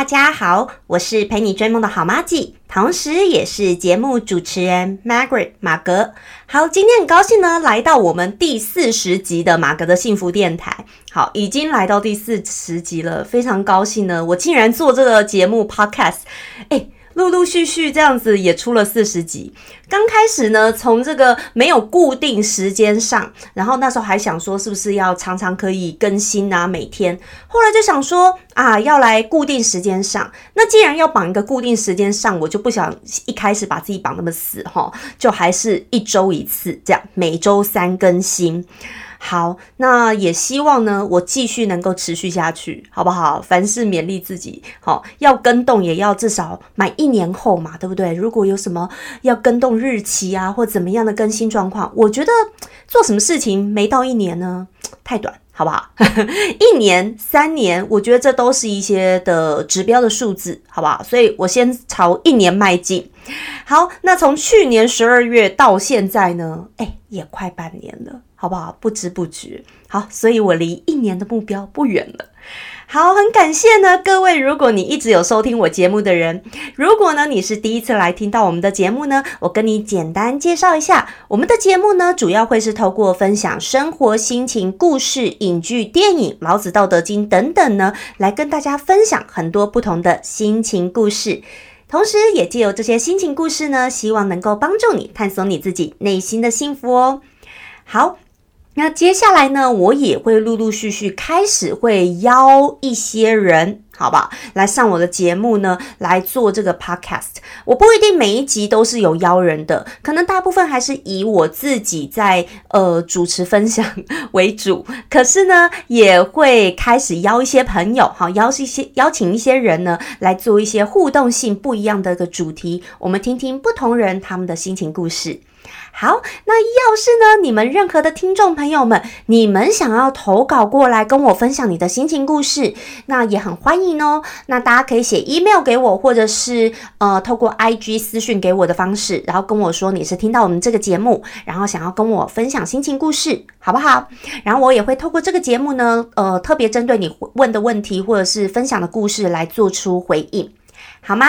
大家好，我是陪你追梦的好妈咪，同时也是节目主持人 Margaret 马格。好，今天很高兴呢，来到我们第四十集的马格的幸福电台。好，已经来到第四十集了，非常高兴呢，我竟然做这个节目 Podcast，哎。陆陆续续这样子也出了四十集。刚开始呢，从这个没有固定时间上，然后那时候还想说是不是要常常可以更新啊，每天。后来就想说啊，要来固定时间上。那既然要绑一个固定时间上，我就不想一开始把自己绑那么死哈，就还是一周一次这样，每周三更新。好，那也希望呢，我继续能够持续下去，好不好？凡事勉励自己，好，要跟动也要至少满一年后嘛，对不对？如果有什么要跟动日期啊，或怎么样的更新状况，我觉得做什么事情没到一年呢，太短，好不好？一年、三年，我觉得这都是一些的指标的数字，好不好？所以我先朝一年迈进。好，那从去年十二月到现在呢，哎，也快半年了。好不好？不知不觉，好，所以我离一年的目标不远了。好，很感谢呢，各位，如果你一直有收听我节目的人，如果呢你是第一次来听到我们的节目呢，我跟你简单介绍一下，我们的节目呢，主要会是透过分享生活心情、故事、影剧、电影、老子、道德经等等呢，来跟大家分享很多不同的心情故事，同时也借由这些心情故事呢，希望能够帮助你探索你自己内心的幸福哦。好。那接下来呢，我也会陆陆续续开始会邀一些人，好不好？来上我的节目呢，来做这个 podcast。我不一定每一集都是有邀人的，可能大部分还是以我自己在呃主持分享为主。可是呢，也会开始邀一些朋友，好，邀一些邀请一些人呢，来做一些互动性不一样的一个主题，我们听听不同人他们的心情故事。好，那要是呢，你们任何的听众朋友们，你们想要投稿过来跟我分享你的心情故事，那也很欢迎哦。那大家可以写 email 给我，或者是呃透过 IG 私讯给我的方式，然后跟我说你是听到我们这个节目，然后想要跟我分享心情故事，好不好？然后我也会透过这个节目呢，呃，特别针对你问的问题或者是分享的故事来做出回应，好吗？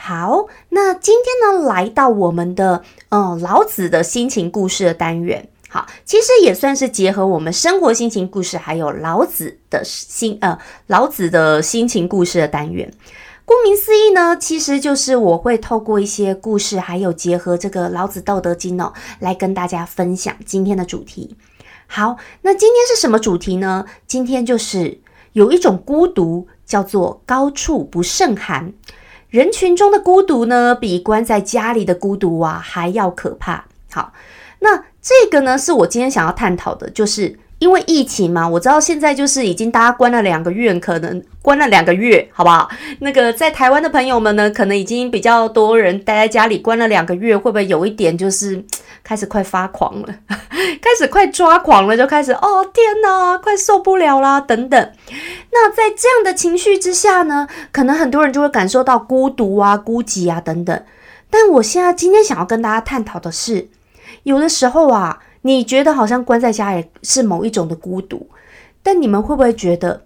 好，那今天呢，来到我们的呃老子的心情故事的单元。好，其实也算是结合我们生活心情故事，还有老子的心呃老子的心情故事的单元。顾名思义呢，其实就是我会透过一些故事，还有结合这个老子道德经哦，来跟大家分享今天的主题。好，那今天是什么主题呢？今天就是有一种孤独，叫做高处不胜寒。人群中的孤独呢，比关在家里的孤独啊还要可怕。好，那这个呢，是我今天想要探讨的，就是因为疫情嘛，我知道现在就是已经大家关了两个月，可能关了两个月，好不好？那个在台湾的朋友们呢，可能已经比较多人待在家里关了两个月，会不会有一点就是开始快发狂了，开始快抓狂了，就开始哦天哪，快受不了啦，等等。那在这样的情绪之下呢，可能很多人就会感受到孤独啊、孤寂啊等等。但我现在今天想要跟大家探讨的是，有的时候啊，你觉得好像关在家里是某一种的孤独，但你们会不会觉得？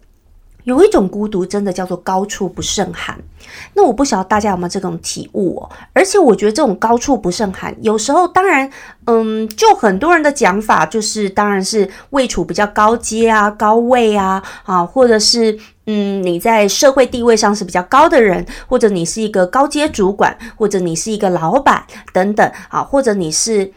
有一种孤独，真的叫做高处不胜寒。那我不晓得大家有没有这种体悟哦。而且我觉得这种高处不胜寒，有时候当然，嗯，就很多人的讲法，就是当然是位处比较高阶啊、高位啊，啊，或者是嗯，你在社会地位上是比较高的人，或者你是一个高阶主管，或者你是一个老板等等啊，或者你是。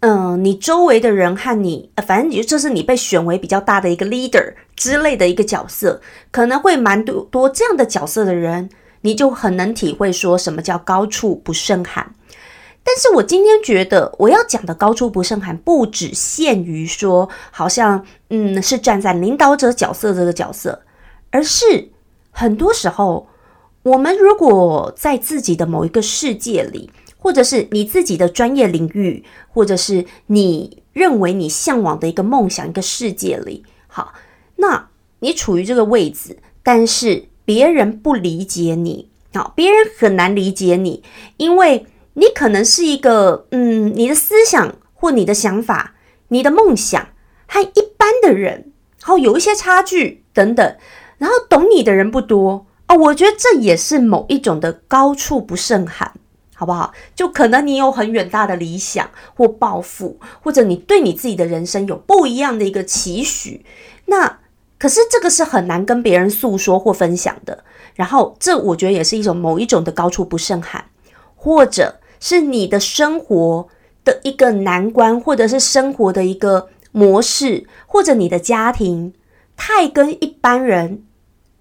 嗯，你周围的人和你，反正就这是你被选为比较大的一个 leader 之类的一个角色，可能会蛮多多这样的角色的人，你就很能体会说什么叫高处不胜寒。但是我今天觉得我要讲的高处不胜寒，不只限于说好像嗯是站在领导者角色这个角色，而是很多时候我们如果在自己的某一个世界里。或者是你自己的专业领域，或者是你认为你向往的一个梦想、一个世界里，好，那你处于这个位置，但是别人不理解你，好，别人很难理解你，因为你可能是一个，嗯，你的思想或你的想法、你的梦想和一般的人，好有一些差距等等，然后懂你的人不多哦。我觉得这也是某一种的高处不胜寒。好不好？就可能你有很远大的理想或抱负，或者你对你自己的人生有不一样的一个期许，那可是这个是很难跟别人诉说或分享的。然后，这我觉得也是一种某一种的高处不胜寒，或者是你的生活的一个难关，或者是生活的一个模式，或者你的家庭太跟一般人、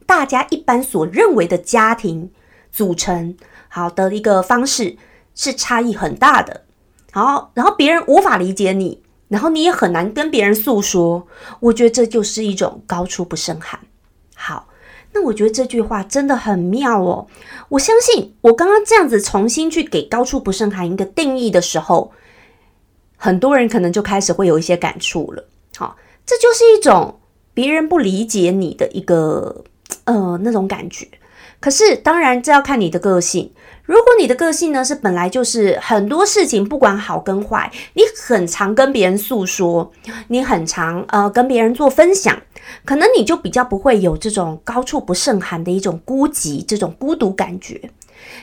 大家一般所认为的家庭组成。好的一个方式是差异很大的，好，然后别人无法理解你，然后你也很难跟别人诉说。我觉得这就是一种高处不胜寒。好，那我觉得这句话真的很妙哦。我相信我刚刚这样子重新去给高处不胜寒一个定义的时候，很多人可能就开始会有一些感触了。好，这就是一种别人不理解你的一个呃那种感觉。可是，当然，这要看你的个性。如果你的个性呢是本来就是很多事情不管好跟坏，你很常跟别人诉说，你很常呃跟别人做分享，可能你就比较不会有这种高处不胜寒的一种孤寂、这种孤独感觉。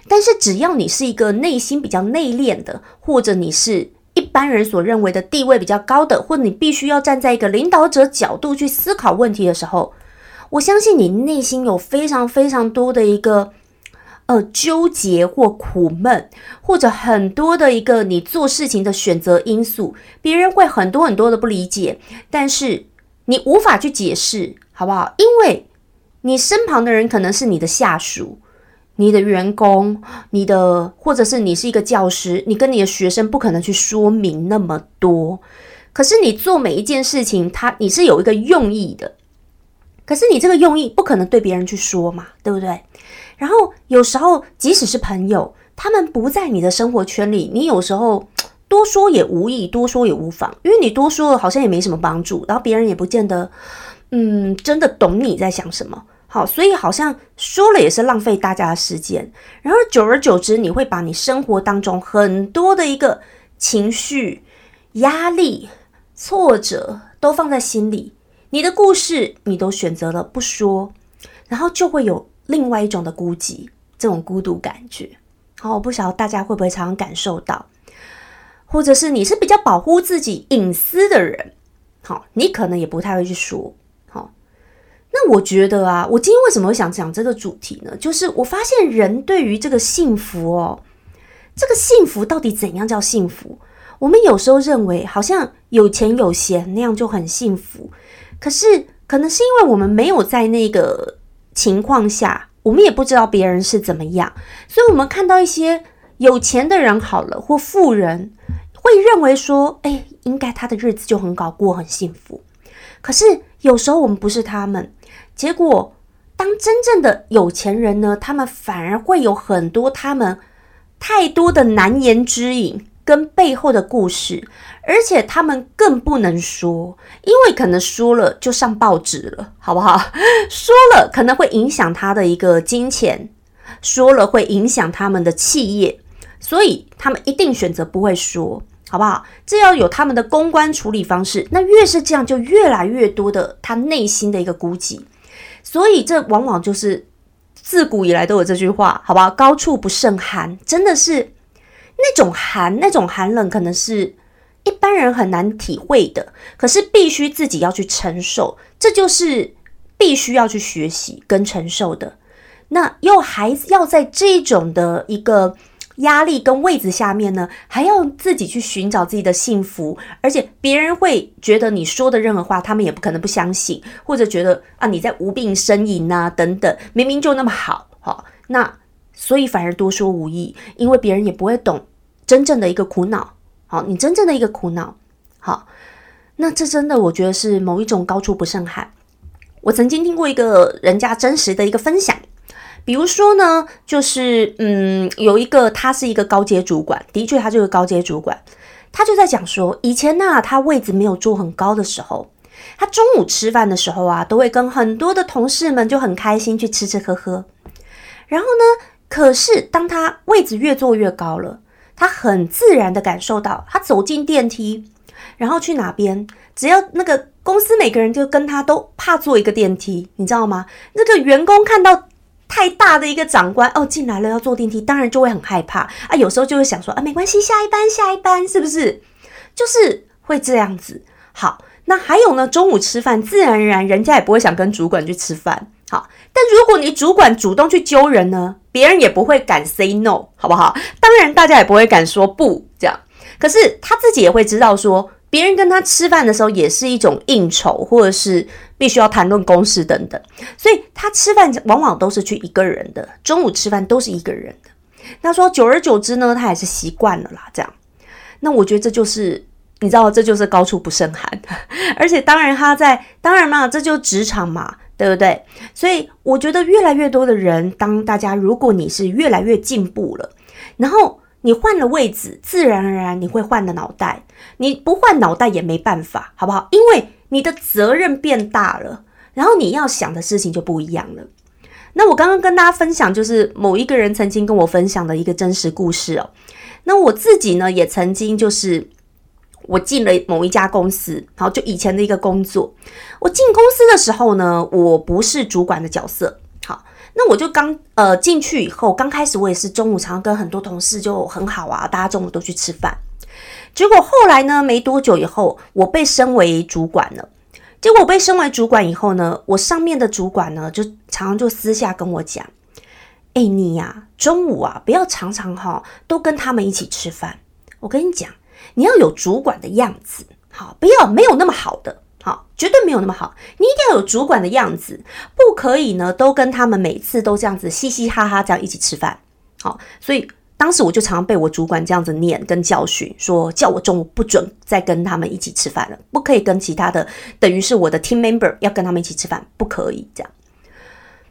但是，只要你是一个内心比较内敛的，或者你是一般人所认为的地位比较高的，或你必须要站在一个领导者角度去思考问题的时候。我相信你内心有非常非常多的一个呃纠结或苦闷，或者很多的一个你做事情的选择因素，别人会很多很多的不理解，但是你无法去解释，好不好？因为你身旁的人可能是你的下属、你的员工、你的，或者是你是一个教师，你跟你的学生不可能去说明那么多。可是你做每一件事情，它你是有一个用意的。可是你这个用意不可能对别人去说嘛，对不对？然后有时候即使是朋友，他们不在你的生活圈里，你有时候 多说也无益，多说也无妨，因为你多说了好像也没什么帮助，然后别人也不见得，嗯，真的懂你在想什么。好，所以好像说了也是浪费大家的时间。然后久而久之，你会把你生活当中很多的一个情绪、压力、挫折都放在心里。你的故事，你都选择了不说，然后就会有另外一种的孤寂，这种孤独感觉。好，我不晓得大家会不会常常感受到，或者是你是比较保护自己隐私的人，好，你可能也不太会去说。好，那我觉得啊，我今天为什么会想讲这个主题呢？就是我发现人对于这个幸福哦，这个幸福到底怎样叫幸福？我们有时候认为好像有钱有闲那样就很幸福。可是，可能是因为我们没有在那个情况下，我们也不知道别人是怎么样，所以我们看到一些有钱的人好了，或富人，会认为说，哎，应该他的日子就很好过，很幸福。可是有时候我们不是他们，结果当真正的有钱人呢，他们反而会有很多他们太多的难言之隐。跟背后的故事，而且他们更不能说，因为可能说了就上报纸了，好不好？说了可能会影响他的一个金钱，说了会影响他们的企业，所以他们一定选择不会说，好不好？这要有他们的公关处理方式，那越是这样，就越来越多的他内心的一个孤寂，所以这往往就是自古以来都有这句话，好不好？高处不胜寒，真的是。那种寒，那种寒冷，可能是一般人很难体会的，可是必须自己要去承受，这就是必须要去学习跟承受的。那又还要在这种的一个压力跟位置下面呢，还要自己去寻找自己的幸福，而且别人会觉得你说的任何话，他们也不可能不相信，或者觉得啊你在无病呻吟啊等等，明明就那么好，好那。所以反而多说无益，因为别人也不会懂真正的一个苦恼。好，你真正的一个苦恼，好，那这真的我觉得是某一种高处不胜寒。我曾经听过一个人家真实的一个分享，比如说呢，就是嗯，有一个他是一个高阶主管，的确他就是高阶主管，他就在讲说，以前呢他位置没有坐很高的时候，他中午吃饭的时候啊，都会跟很多的同事们就很开心去吃吃喝喝，然后呢。可是当他位置越坐越高了，他很自然的感受到，他走进电梯，然后去哪边，只要那个公司每个人就跟他都怕坐一个电梯，你知道吗？那个员工看到太大的一个长官哦进来了要坐电梯，当然就会很害怕啊。有时候就会想说啊，没关系，下一班下一班，是不是？就是会这样子。好，那还有呢，中午吃饭，自然而然人家也不会想跟主管去吃饭。好，但如果你主管主动去揪人呢，别人也不会敢 say no，好不好？当然，大家也不会敢说不这样。可是他自己也会知道，说别人跟他吃饭的时候，也是一种应酬，或者是必须要谈论公事等等。所以他吃饭往往都是去一个人的，中午吃饭都是一个人的。他说，久而久之呢，他也是习惯了啦。这样，那我觉得这就是你知道，这就是高处不胜寒。而且，当然他在，当然嘛，这就职场嘛。对不对？所以我觉得越来越多的人，当大家如果你是越来越进步了，然后你换了位置，自然而然你会换了脑袋。你不换脑袋也没办法，好不好？因为你的责任变大了，然后你要想的事情就不一样了。那我刚刚跟大家分享，就是某一个人曾经跟我分享的一个真实故事哦。那我自己呢，也曾经就是。我进了某一家公司，好，就以前的一个工作。我进公司的时候呢，我不是主管的角色，好，那我就刚呃进去以后，刚开始我也是中午常常跟很多同事就很好啊，大家中午都去吃饭。结果后来呢，没多久以后，我被升为主管了。结果我被升为主管以后呢，我上面的主管呢，就常常就私下跟我讲：“哎，你呀，中午啊，不要常常哈都跟他们一起吃饭。我跟你讲。”你要有主管的样子，好，不要没有那么好的，好，绝对没有那么好。你一定要有主管的样子，不可以呢，都跟他们每次都这样子嘻嘻哈哈这样一起吃饭，好。所以当时我就常常被我主管这样子念跟教训，说叫我中午不准再跟他们一起吃饭了，不可以跟其他的，等于是我的 team member 要跟他们一起吃饭，不可以这样。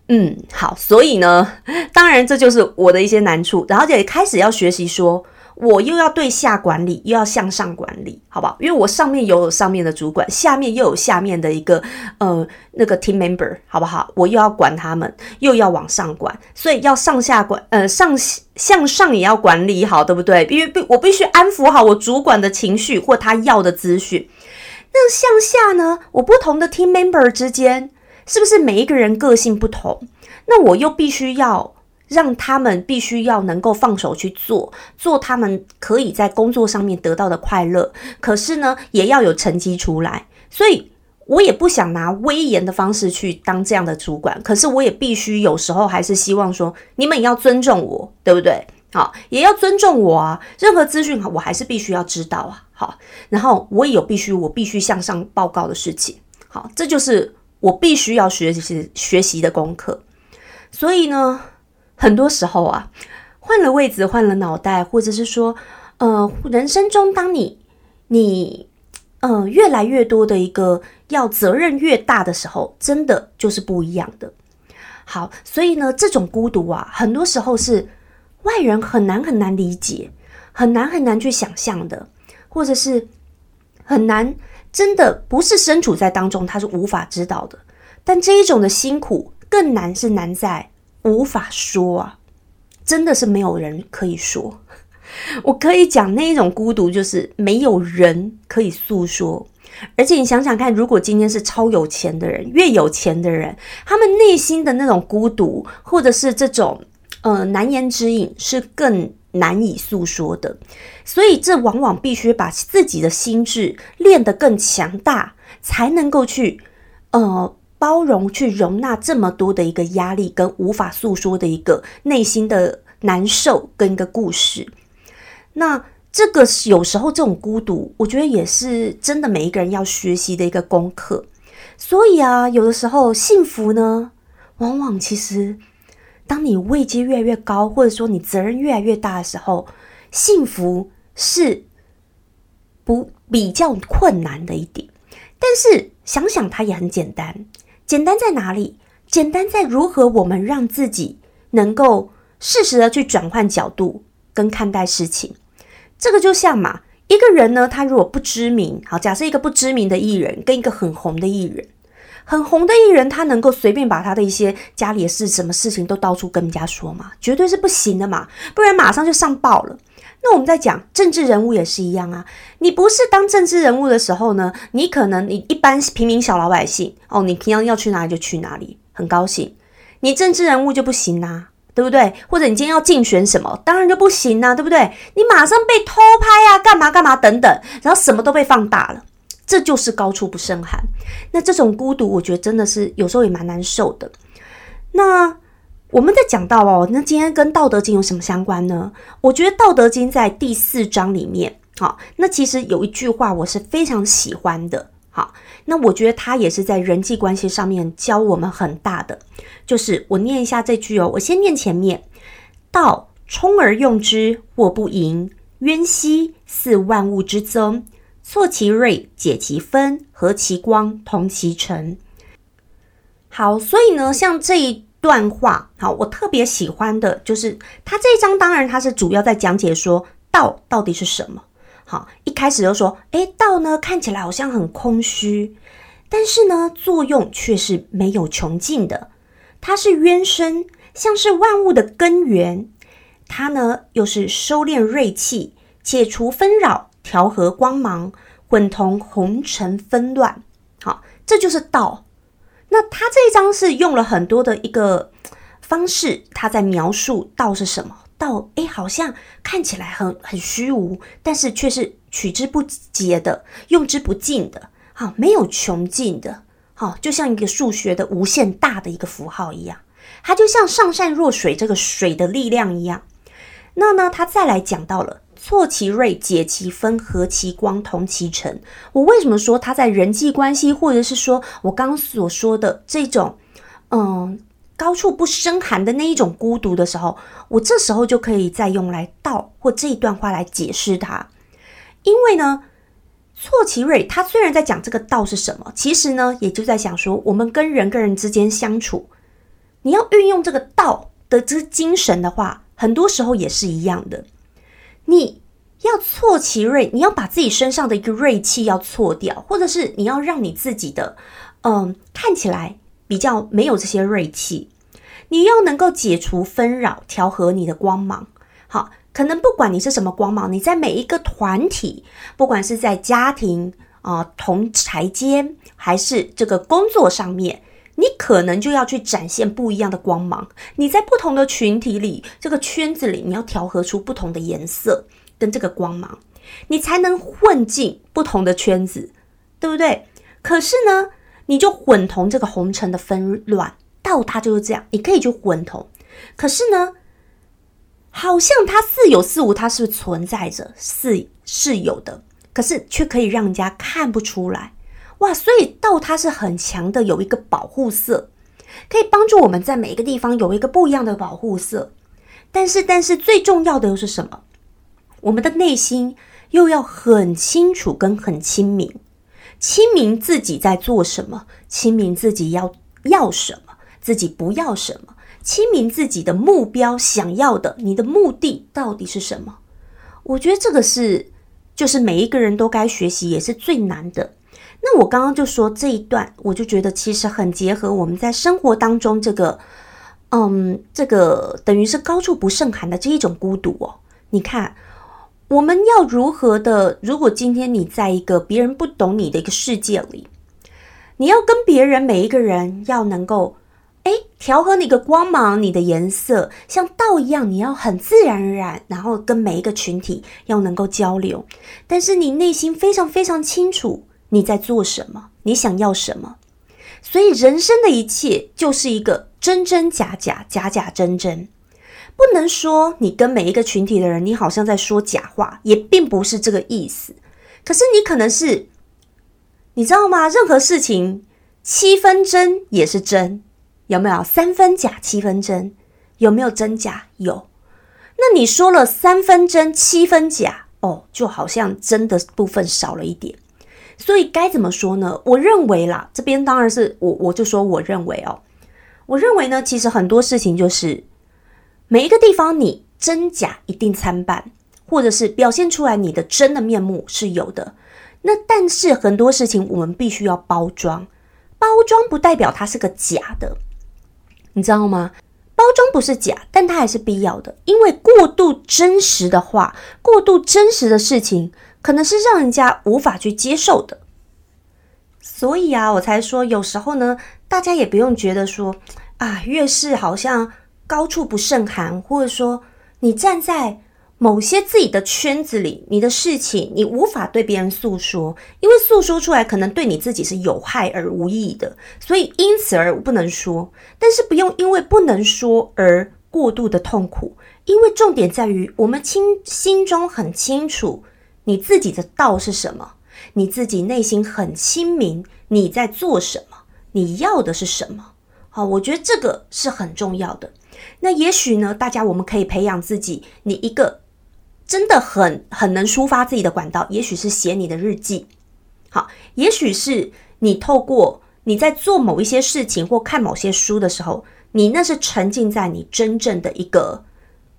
嗯，好，所以呢，当然这就是我的一些难处，然后也开始要学习说。我又要对下管理，又要向上管理，好不好？因为我上面有上面的主管，下面又有下面的一个呃那个 team member，好不好？我又要管他们，又要往上管，所以要上下管，呃上向上也要管理好，对不对？因为必我必须安抚好我主管的情绪或他要的资讯。那向下呢？我不同的 team member 之间，是不是每一个人个性不同？那我又必须要。让他们必须要能够放手去做，做他们可以在工作上面得到的快乐。可是呢，也要有成绩出来。所以我也不想拿威严的方式去当这样的主管。可是我也必须有时候还是希望说，你们也要尊重我，对不对？好，也要尊重我啊。任何资讯，我还是必须要知道啊。好，然后我也有必须，我必须向上报告的事情。好，这就是我必须要学习学习的功课。所以呢。很多时候啊，换了位置，换了脑袋，或者是说，呃，人生中当你你呃越来越多的一个要责任越大的时候，真的就是不一样的。好，所以呢，这种孤独啊，很多时候是外人很难很难理解，很难很难去想象的，或者是很难真的不是身处在当中，他是无法知道的。但这一种的辛苦更难是难在。无法说啊，真的是没有人可以说。我可以讲那一种孤独，就是没有人可以诉说。而且你想想看，如果今天是超有钱的人，越有钱的人，他们内心的那种孤独，或者是这种呃难言之隐，是更难以诉说的。所以这往往必须把自己的心智练得更强大，才能够去呃。包容去容纳这么多的一个压力跟无法诉说的一个内心的难受跟一个故事，那这个有时候这种孤独，我觉得也是真的每一个人要学习的一个功课。所以啊，有的时候幸福呢，往往其实当你位阶越来越高，或者说你责任越来越大的时候，幸福是不比较困难的一点。但是想想它也很简单。简单在哪里？简单在如何我们让自己能够适时的去转换角度跟看待事情。这个就像嘛，一个人呢，他如果不知名，好，假设一个不知名的艺人跟一个很红的艺人，很红的艺人，他能够随便把他的一些家里的事、什么事情都到处跟人家说嘛？绝对是不行的嘛，不然马上就上报了。那我们在讲政治人物也是一样啊，你不是当政治人物的时候呢，你可能你一般平民小老百姓哦，你平常要去哪里就去哪里，很高兴。你政治人物就不行呐。对不对？或者你今天要竞选什么，当然就不行啊，对不对？你马上被偷拍啊，干嘛干嘛等等，然后什么都被放大了，这就是高处不胜寒。那这种孤独，我觉得真的是有时候也蛮难受的。那我们在讲到哦，那今天跟《道德经》有什么相关呢？我觉得《道德经》在第四章里面，好，那其实有一句话我是非常喜欢的。好，那我觉得他也是在人际关系上面教我们很大的，就是我念一下这句哦，我先念前面：道冲而用之，或不盈；渊兮，似万物之宗。挫其锐，解其分，和其光，同其尘。好，所以呢，像这一段话，好，我特别喜欢的就是他这一章，当然他是主要在讲解说道到底是什么。好，一开始就说，哎，道呢看起来好像很空虚，但是呢，作用却是没有穷尽的。它是渊深，像是万物的根源。它呢，又是收敛锐气，解除纷扰，调和光芒，混同红尘纷乱。好，这就是道。那他这一章是用了很多的一个方式，他在描述道是什么。道哎，好像看起来很很虚无，但是却是取之不竭的，用之不尽的，好，没有穷尽的，好，就像一个数学的无限大的一个符号一样，它就像上善若水这个水的力量一样。那呢，他再来讲到了挫其锐，解其分，和其光，同其尘。我为什么说他在人际关系，或者是说我刚刚所说的这种，嗯。高处不胜寒的那一种孤独的时候，我这时候就可以再用来道或这一段话来解释它。因为呢，错其锐，他虽然在讲这个道是什么，其实呢，也就在想说，我们跟人跟人之间相处，你要运用这个道的这精神的话，很多时候也是一样的。你要挫其锐，你要把自己身上的一个锐气要挫掉，或者是你要让你自己的，嗯，看起来。比较没有这些锐气，你要能够解除纷扰，调和你的光芒。好，可能不管你是什么光芒，你在每一个团体，不管是在家庭啊、同台间，还是这个工作上面，你可能就要去展现不一样的光芒。你在不同的群体里，这个圈子里，你要调和出不同的颜色跟这个光芒，你才能混进不同的圈子，对不对？可是呢？你就混同这个红尘的纷乱，道它就是这样，你可以去混同。可是呢，好像它似有似无，它是存在着，是是有的，可是却可以让人家看不出来。哇，所以道它是很强的，有一个保护色，可以帮助我们在每一个地方有一个不一样的保护色。但是，但是最重要的又是什么？我们的内心又要很清楚跟很清明。清明自己在做什么，清明自己要要什么，自己不要什么，清明自己的目标，想要的，你的目的到底是什么？我觉得这个是，就是每一个人都该学习，也是最难的。那我刚刚就说这一段，我就觉得其实很结合我们在生活当中这个，嗯，这个等于是高处不胜寒的这一种孤独哦。你看。我们要如何的？如果今天你在一个别人不懂你的一个世界里，你要跟别人每一个人要能够，哎，调和你的光芒，你的颜色像道一样，你要很自然而然，然后跟每一个群体要能够交流。但是你内心非常非常清楚你在做什么，你想要什么。所以人生的一切就是一个真真假假，假假真真。不能说你跟每一个群体的人，你好像在说假话，也并不是这个意思。可是你可能是，你知道吗？任何事情七分真也是真，有没有？三分假七分真，有没有真假？有。那你说了三分真七分假，哦，就好像真的部分少了一点。所以该怎么说呢？我认为啦，这边当然是我，我就说我认为哦，我认为呢，其实很多事情就是。每一个地方，你真假一定参半，或者是表现出来你的真的面目是有的。那但是很多事情我们必须要包装，包装不代表它是个假的，你知道吗？包装不是假，但它还是必要的，因为过度真实的话，过度真实的事情，可能是让人家无法去接受的。所以啊，我才说有时候呢，大家也不用觉得说啊，越是好像高处不胜寒，或者说你站在。某些自己的圈子里，你的事情你无法对别人诉说，因为诉说出来可能对你自己是有害而无益的，所以因此而不能说。但是不用因为不能说而过度的痛苦，因为重点在于我们清心中很清楚你自己的道是什么，你自己内心很清明你在做什么，你要的是什么。好，我觉得这个是很重要的。那也许呢，大家我们可以培养自己，你一个。真的很很能抒发自己的管道，也许是写你的日记，好，也许是你透过你在做某一些事情或看某些书的时候，你那是沉浸在你真正的一个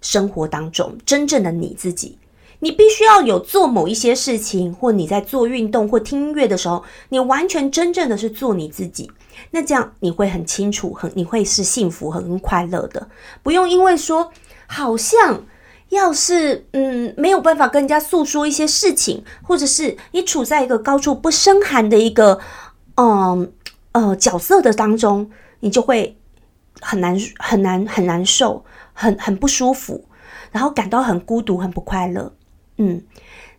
生活当中，真正的你自己。你必须要有做某一些事情，或你在做运动或听音乐的时候，你完全真正的是做你自己。那这样你会很清楚，很你会是幸福很快乐的，不用因为说好像。要是嗯没有办法跟人家诉说一些事情，或者是你处在一个高处不胜寒的一个嗯呃角色的当中，你就会很难很难很难受，很很不舒服，然后感到很孤独很不快乐。嗯，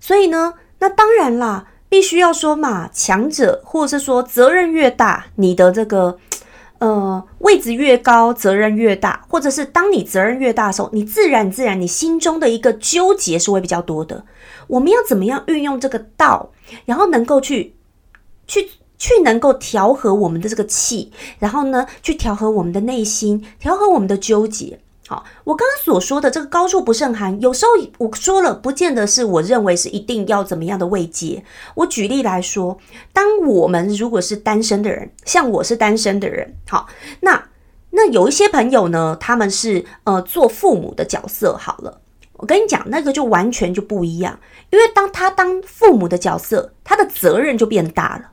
所以呢，那当然啦，必须要说嘛，强者或者是说责任越大，你的这个。呃，位置越高，责任越大，或者是当你责任越大的时候，你自然自然，你心中的一个纠结是会比较多的。我们要怎么样运用这个道，然后能够去去去能够调和我们的这个气，然后呢，去调和我们的内心，调和我们的纠结。好，我刚刚所说的这个高处不胜寒，有时候我说了，不见得是我认为是一定要怎么样的位阶。我举例来说，当我们如果是单身的人，像我是单身的人，好，那那有一些朋友呢，他们是呃做父母的角色。好了，我跟你讲，那个就完全就不一样，因为当他当父母的角色，他的责任就变大了，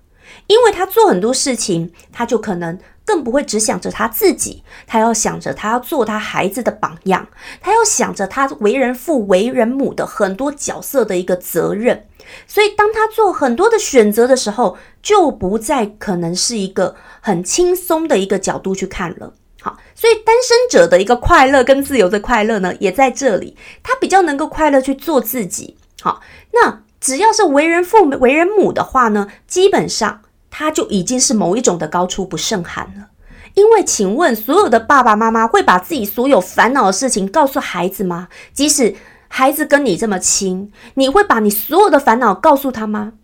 因为他做很多事情，他就可能。更不会只想着他自己，他要想着他要做他孩子的榜样，他要想着他为人父、为人母的很多角色的一个责任。所以，当他做很多的选择的时候，就不再可能是一个很轻松的一个角度去看了。好，所以单身者的一个快乐跟自由的快乐呢，也在这里，他比较能够快乐去做自己。好，那只要是为人父、为人母的话呢，基本上。他就已经是某一种的高处不胜寒了，因为请问所有的爸爸妈妈会把自己所有烦恼的事情告诉孩子吗？即使孩子跟你这么亲，你会把你所有的烦恼告诉他吗？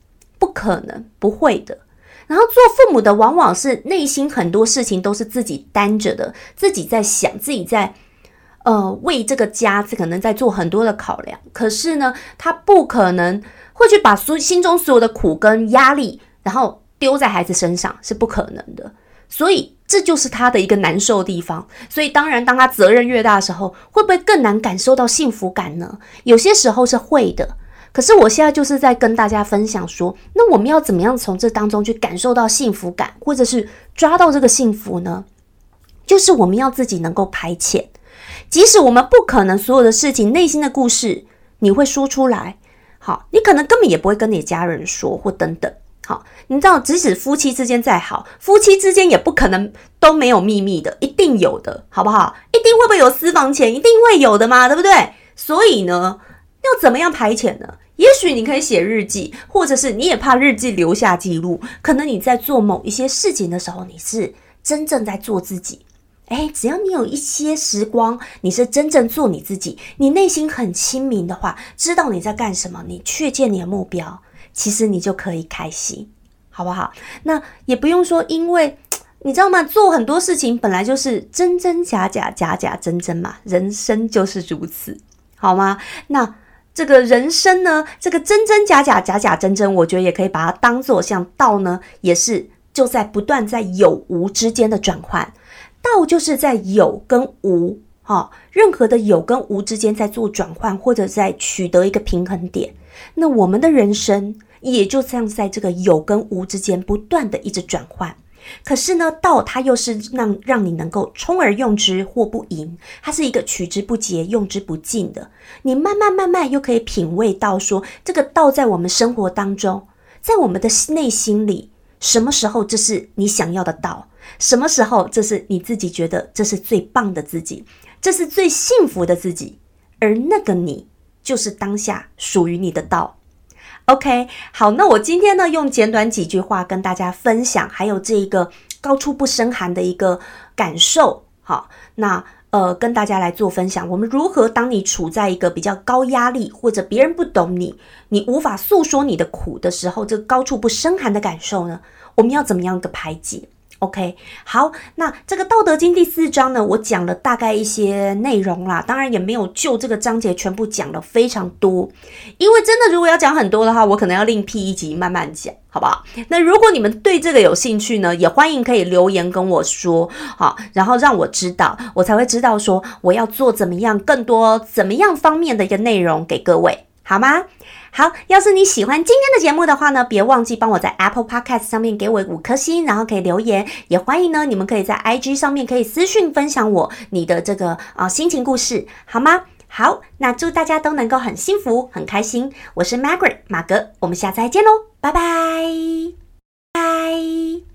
不可能，不会的。然后做父母的往往是内心很多事情都是自己担着的，自己在想，自己在呃为这个家可能在做很多的考量。可是呢，他不可能会去把所心中所有的苦跟压力，然后。丢在孩子身上是不可能的，所以这就是他的一个难受的地方。所以当然，当他责任越大的时候，会不会更难感受到幸福感呢？有些时候是会的。可是我现在就是在跟大家分享说，那我们要怎么样从这当中去感受到幸福感，或者是抓到这个幸福呢？就是我们要自己能够排遣，即使我们不可能所有的事情、内心的故事你会说出来，好，你可能根本也不会跟你家人说，或等等。你知道，即使夫妻之间再好，夫妻之间也不可能都没有秘密的，一定有的，好不好？一定会不会有私房钱？一定会有的嘛，对不对？所以呢，要怎么样排遣呢？也许你可以写日记，或者是你也怕日记留下记录，可能你在做某一些事情的时候，你是真正在做自己。哎，只要你有一些时光，你是真正做你自己，你内心很清明的话，知道你在干什么，你确切你的目标。其实你就可以开心，好不好？那也不用说，因为 你知道吗？做很多事情本来就是真真假假，假假真真嘛。人生就是如此，好吗？那这个人生呢，这个真真假假，假假真真，我觉得也可以把它当做像道呢，也是就在不断在有无之间的转换。道就是在有跟无，哈，任何的有跟无之间在做转换，或者在取得一个平衡点。那我们的人生也就这样在这个有跟无之间不断的一直转换，可是呢，道它又是让让你能够充而用之或不盈，它是一个取之不竭、用之不尽的。你慢慢慢慢又可以品味到说，这个道在我们生活当中，在我们的内心里，什么时候这是你想要的道？什么时候这是你自己觉得这是最棒的自己，这是最幸福的自己？而那个你，就是当下属于你的道。OK，好，那我今天呢，用简短几句话跟大家分享，还有这一个高处不胜寒的一个感受。好，那呃，跟大家来做分享，我们如何当你处在一个比较高压力，或者别人不懂你，你无法诉说你的苦的时候，这高处不胜寒的感受呢？我们要怎么样一个排解？OK，好，那这个《道德经》第四章呢，我讲了大概一些内容啦，当然也没有就这个章节全部讲了非常多，因为真的如果要讲很多的话，我可能要另辟一集慢慢讲，好不好？那如果你们对这个有兴趣呢，也欢迎可以留言跟我说，好，然后让我知道，我才会知道说我要做怎么样更多怎么样方面的一个内容给各位，好吗？好，要是你喜欢今天的节目的话呢，别忘记帮我在 Apple Podcast 上面给我五颗星，然后可以留言，也欢迎呢，你们可以在 IG 上面可以私讯分享我你的这个啊心情故事，好吗？好，那祝大家都能够很幸福很开心，我是 Margaret 马格，我们下次再见喽，拜拜拜。